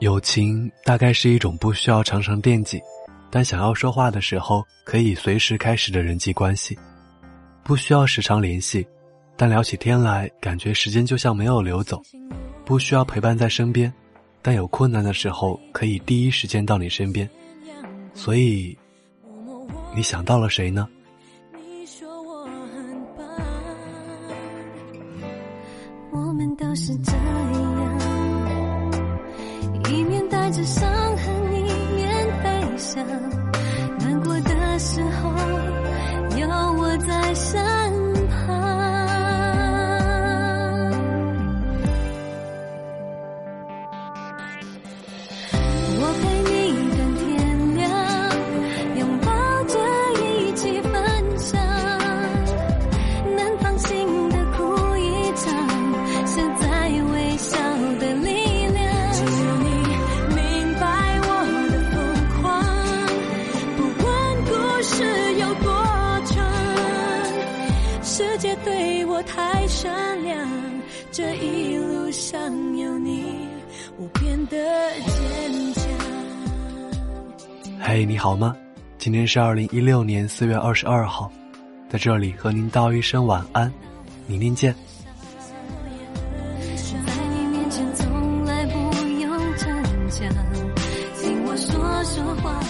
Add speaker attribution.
Speaker 1: 友情大概是一种不需要常常惦记，但想要说话的时候可以随时开始的人际关系。不需要时常联系，但聊起天来感觉时间就像没有流走。不需要陪伴在身边，但有困难的时候可以第一时间到你身边。所以，你想到了谁呢？
Speaker 2: 我们都是这样，带着伤痕，一面悲伤。难过的时候，有我在身
Speaker 3: 世界对我太善良这一路上有你我变得坚强。
Speaker 1: 嘿你好吗？今天是二零一六年四月二十二号在这里和您道一声晚安明天见。在
Speaker 2: 你面前从来不用逞强听我说说话。